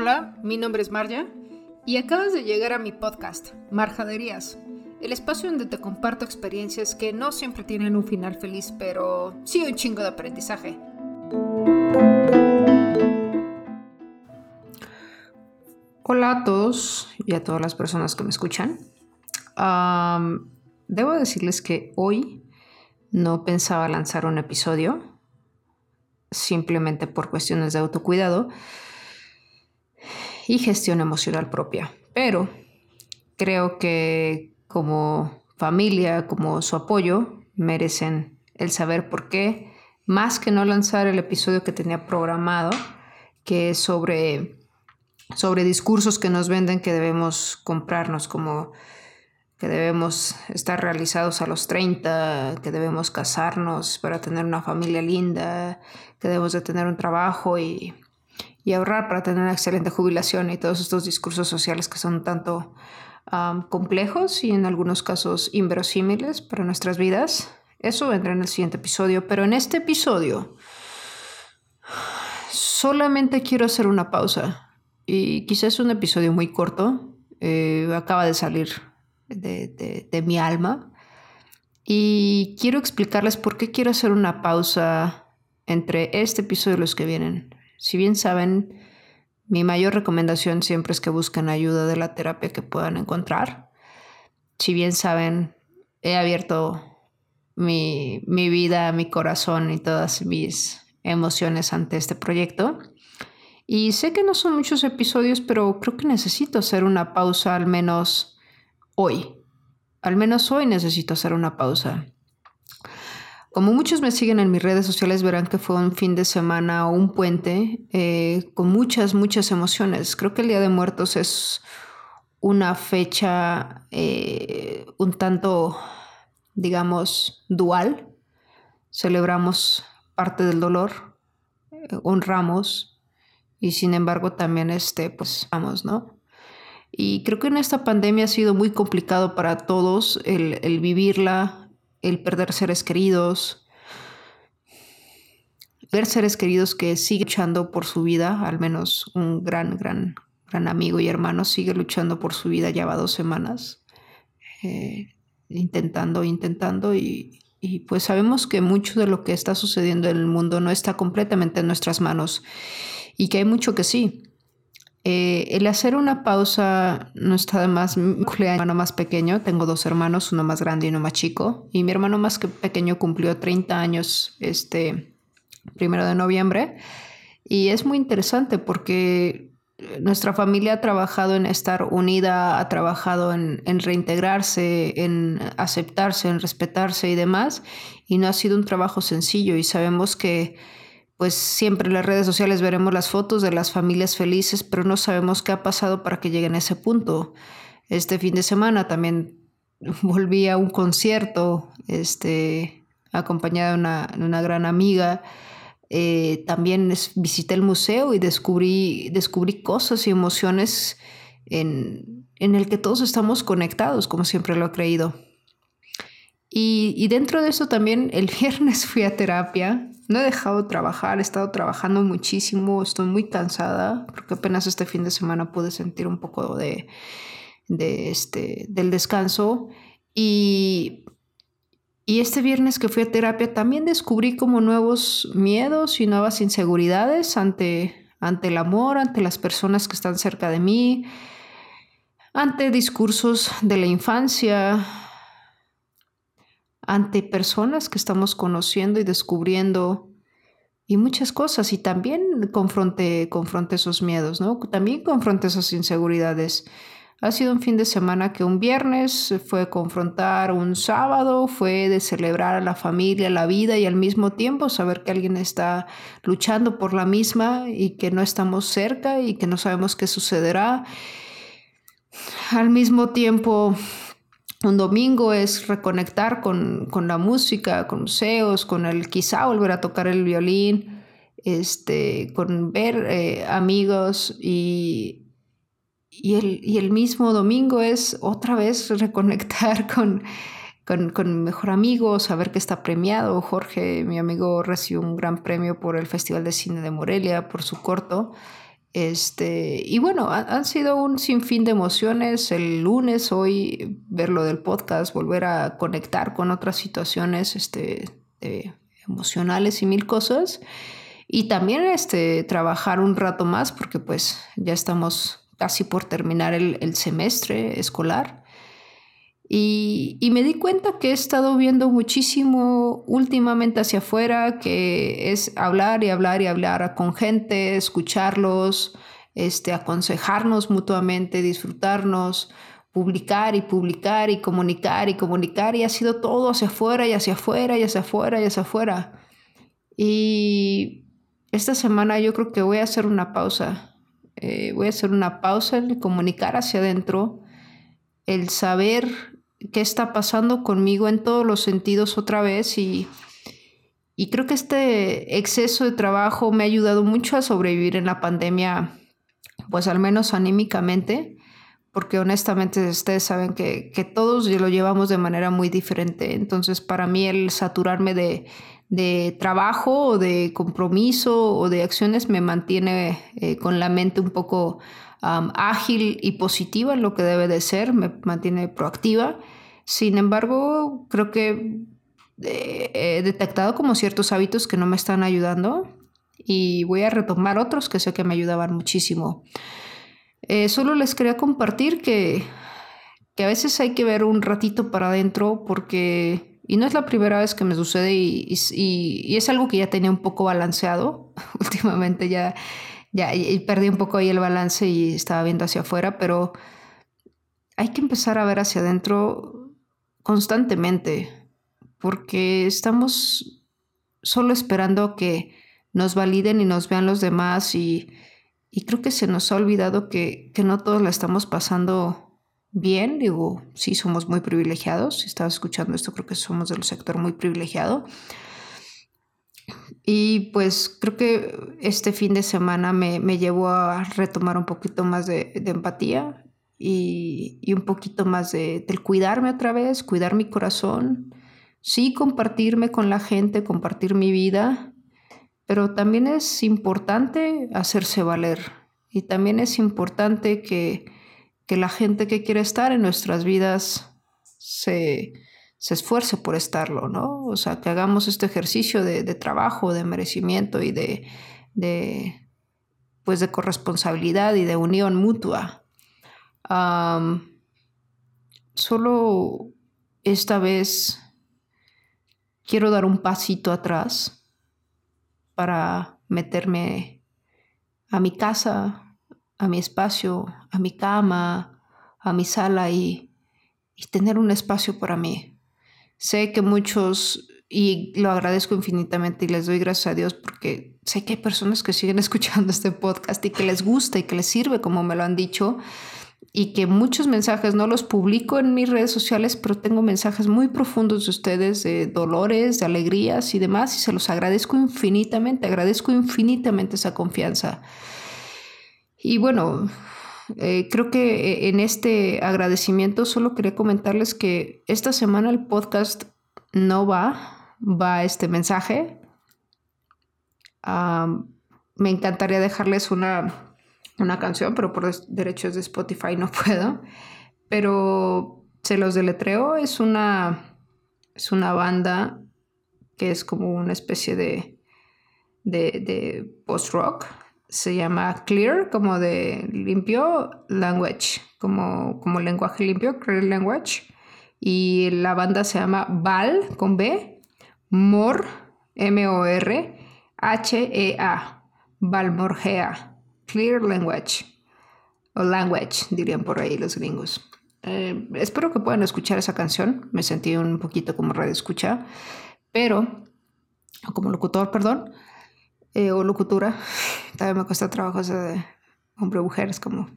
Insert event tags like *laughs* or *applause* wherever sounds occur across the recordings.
Hola, mi nombre es Marja y acabas de llegar a mi podcast, Marjaderías, el espacio donde te comparto experiencias que no siempre tienen un final feliz, pero sí un chingo de aprendizaje. Hola a todos y a todas las personas que me escuchan. debo decirles que hoy no pensaba lanzar un episodio, simplemente por cuestiones de autocuidado y gestión emocional propia. Pero creo que como familia, como su apoyo, merecen el saber por qué, más que no lanzar el episodio que tenía programado, que es sobre, sobre discursos que nos venden que debemos comprarnos, como que debemos estar realizados a los 30, que debemos casarnos para tener una familia linda, que debemos de tener un trabajo y y ahorrar para tener una excelente jubilación y todos estos discursos sociales que son tanto complejos y en algunos casos inverosímiles para nuestras vidas. Eso vendrá en el siguiente episodio, pero en este episodio solamente quiero hacer una pausa y quizás un episodio muy corto, eh, acaba de salir de, de mi alma y quiero explicarles por qué quiero hacer una pausa entre este episodio y los que vienen. Si bien saben, mi mayor recomendación siempre es que busquen ayuda de la terapia que puedan encontrar. Si bien saben, he abierto mi, vida, mi corazón y todas mis emociones ante este proyecto. Y sé que no son muchos episodios, pero creo que necesito hacer una pausa al menos hoy. Al menos hoy necesito hacer una pausa. Como muchos me siguen en mis redes sociales, verán que fue un fin de semana o un puente eh, con muchas, muchas emociones. Creo que el Día de Muertos es una fecha eh, un tanto, digamos, dual. Celebramos parte del dolor, eh, honramos y sin embargo también, este, pues, ¿no? Y creo que en esta pandemia ha sido muy complicado para todos el, el vivirla, el perder seres queridos, ver seres queridos que sigue luchando por su vida, al menos un gran, gran, gran amigo y hermano sigue luchando por su vida, ya va dos semanas, eh, intentando, intentando y, y pues sabemos que mucho de lo que está sucediendo en el mundo no está completamente en nuestras manos y que hay mucho que sí. Eh, el hacer una pausa no está de más. Mi hermano más pequeño, tengo dos hermanos, uno más grande y uno más chico. Y mi hermano más pequeño cumplió 30 años este primero de noviembre. Y es muy interesante porque nuestra familia ha trabajado en estar unida, ha trabajado en, reintegrarse, en aceptarse, en respetarse y demás. Y no ha sido un trabajo sencillo y sabemos que pues siempre en las redes sociales veremos las fotos de las familias felices, pero no sabemos qué ha pasado para que lleguen a ese punto. Este fin de semana también *laughs* volví a un concierto, este, acompañada de una, gran amiga. Eh, también visité el museo y descubrí, descubrí cosas y emociones en, en el que todos estamos conectados, como siempre lo he creído. Y, y, dentro de eso también el *laughs* viernes fui a terapia no he dejado de trabajar, he estado trabajando muchísimo, estoy muy cansada, porque apenas este fin de semana pude sentir un poco de, de este, del descanso. Y, y este viernes que fui a terapia también descubrí como nuevos miedos y nuevas inseguridades ante, ante el amor, ante las personas que están cerca de mí, ante discursos de la infancia, ante personas que estamos conociendo y descubriendo y muchas cosas. Y también confronte, confronte esos miedos, ¿no? También confronte esas inseguridades. Ha sido un fin de semana que un viernes fue confrontar, un sábado fue de celebrar a la familia, la vida y al mismo tiempo saber que alguien está luchando por la misma y que no estamos cerca y que no sabemos qué sucederá. Al mismo tiempo un domingo es reconectar con, la música, con museos, con el quizá volver a tocar el violín, este, con ver eh, amigos y, y, el, y, el, mismo domingo es otra vez *laughs* reconectar con, con, con, mejor amigo, saber que está premiado. Jorge, mi amigo, recibió un gran premio por el Festival de Cine de Morelia, por su corto. Este, y bueno, han sido un sinfín de emociones. El lunes, hoy, ver lo del podcast, volver a conectar con otras situaciones este, emocionales y mil cosas. Y también este, trabajar un rato más, porque pues ya estamos casi por terminar el, el semestre escolar. Y, y, me di cuenta que he estado viendo muchísimo últimamente hacia afuera, que es hablar y hablar y hablar con gente, escucharlos, este, aconsejarnos mutuamente, disfrutarnos, publicar y publicar y comunicar y comunicar y ha sido todo hacia afuera y hacia afuera y hacia afuera y hacia afuera. Y esta semana yo creo que voy a hacer una pausa. Eh, voy a hacer una pausa en comunicar hacia adentro, el saber qué está pasando conmigo en todos los sentidos otra vez y, y creo que este exceso de trabajo me ha ayudado mucho a sobrevivir en la pandemia, pues al menos anímicamente, porque honestamente ustedes saben que, que todos lo llevamos de manera muy diferente. Entonces para mí el saturarme de, de trabajo o de compromiso o de acciones me mantiene eh, con la mente un poco ágil y positiva en lo que debe de ser, me mantiene proactiva. Sin embargo, creo que eh, he detectado como ciertos hábitos que no me están ayudando y voy a retomar otros que sé que me ayudaban muchísimo. Eh, solo les quería compartir que, que a veces hay que ver un ratito para adentro porque, y no es la primera vez que me sucede y, y, es algo que ya tenía un poco balanceado *laughs* últimamente, ya ya perdí un poco ahí el balance y estaba viendo hacia afuera, pero hay que empezar a ver hacia adentro constantemente, porque estamos solo esperando que nos validen y nos vean los demás y, y creo que se nos ha olvidado que, que, no todos la estamos pasando bien, digo, sí somos muy privilegiados, si estás escuchando esto creo que somos del sector muy privilegiado, y pues creo que este fin de semana me, me llevó a retomar un poquito más de, de empatía y, y, un poquito más de, del cuidarme otra vez, cuidar mi corazón, sí compartirme con la gente, compartir mi vida, pero también es importante hacerse valer y también es importante que, que la gente que quiere estar en nuestras vidas se, se esfuerce por estarlo, ¿no? O sea, que hagamos este ejercicio de, trabajo, de merecimiento y de, de, pues de corresponsabilidad y de unión mutua. Solo esta vez quiero dar un pasito atrás para meterme a mi casa, a mi espacio, a mi cama, a mi sala y, y tener un espacio para mí. Sé que muchos, y lo agradezco infinitamente y les doy gracias a Dios porque sé que hay personas que siguen *laughs* escuchando este podcast y que les gusta y que les sirve, como me lo han dicho, y que muchos mensajes no los publico en mis redes sociales, pero tengo mensajes muy profundos de ustedes, de dolores, de alegrías y demás, y se los agradezco infinitamente, agradezco infinitamente esa confianza. Y bueno, eh, creo que eh, en este agradecimiento solo quería comentarles que esta semana el podcast no va, va este mensaje. me encantaría dejarles una, una canción, pero por derechos de Spotify no *laughs* puedo. Pero se los deletreo, es una, es una banda que es como una especie de, de, post-rock se llama Clear, como de limpio, Language, como, como lenguaje limpio, Clear Language. Y la banda se llama Val, con B, Mor, M-O-R, H-E-A, Valmorgea, Clear Language, o Language, dirían por ahí los gringos. Eh, espero que puedan escuchar esa canción, me sentí un poquito como radio escucha, pero, como locutor, perdón, eh, o locutura. *laughs* También me cuesta trabajo de hombre-mujer, es como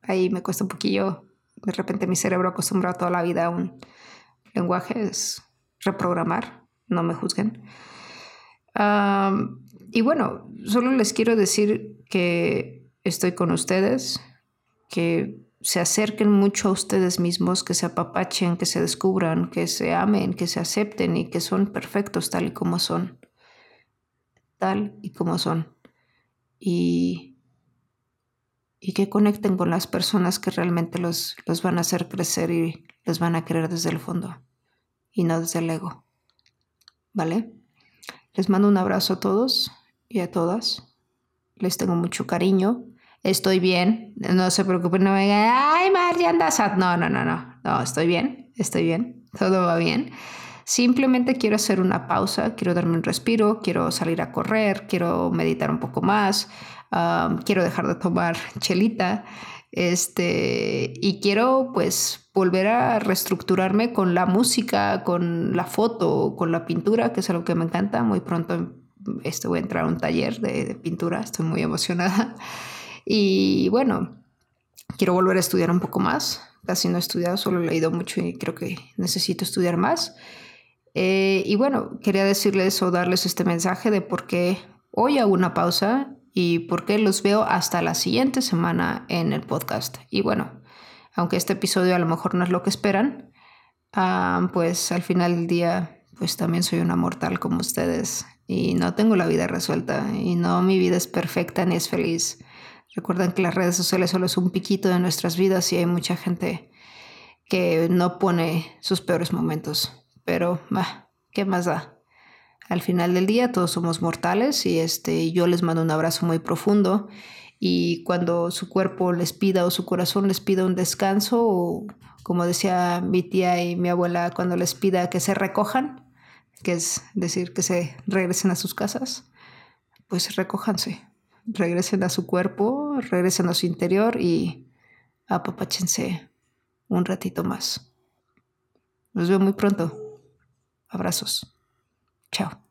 ahí me cuesta un poquillo. De repente mi cerebro acostumbrado toda la vida a un lenguaje es reprogramar, no me juzguen. Y bueno, solo les quiero decir que estoy con ustedes, que se acerquen mucho a ustedes mismos, que se apapachen, que se descubran, que se amen, que se acepten y que son perfectos tal y como son tal y como son. Y, y que conecten con las personas que realmente los, los van a hacer crecer y los van a querer desde el fondo y no desde el ego. ¿Vale? Les mando un abrazo a todos y a todas. Les tengo mucho cariño. Estoy bien. No se preocupen, no me digan, ay, Mar, andas. No, no, no, no. No, estoy bien. Estoy bien. Todo va bien. Simplemente quiero hacer una pausa, quiero darme un respiro, quiero salir a correr, quiero meditar un poco más, quiero dejar de tomar *laughs* chelita. Este, y quiero pues volver a reestructurarme con la música, con la foto, con la pintura, que es algo que me encanta. Muy pronto este, voy a entrar a un taller de, de pintura, estoy muy emocionada. Y bueno, quiero volver a estudiar un poco más. Casi no he estudiado, solo he leído mucho y creo que necesito estudiar más. Eh, y bueno, quería decirles o darles este mensaje de por qué hoy hago una pausa y por qué los veo hasta la siguiente semana en el podcast. Y bueno, aunque este episodio a lo mejor no es lo que esperan, ah, pues al final del día, pues también soy una mortal como ustedes y no tengo la vida resuelta y no mi vida es perfecta ni es feliz. Recuerden que las redes sociales solo es un piquito de nuestras vidas y hay mucha gente que no pone sus peores momentos pero ¿qué más da? Al final del día todos somos mortales y este, yo les mando un abrazo muy profundo y cuando su cuerpo les pida o su corazón les pida un descanso o como decía mi tía y mi abuela cuando les pida que se recojan, que es decir que se regresen a sus casas, pues recójanse, regresen a su cuerpo, regresen a su interior y apapáchense un ratito más. Nos veo muy pronto. Abrazos. Chao.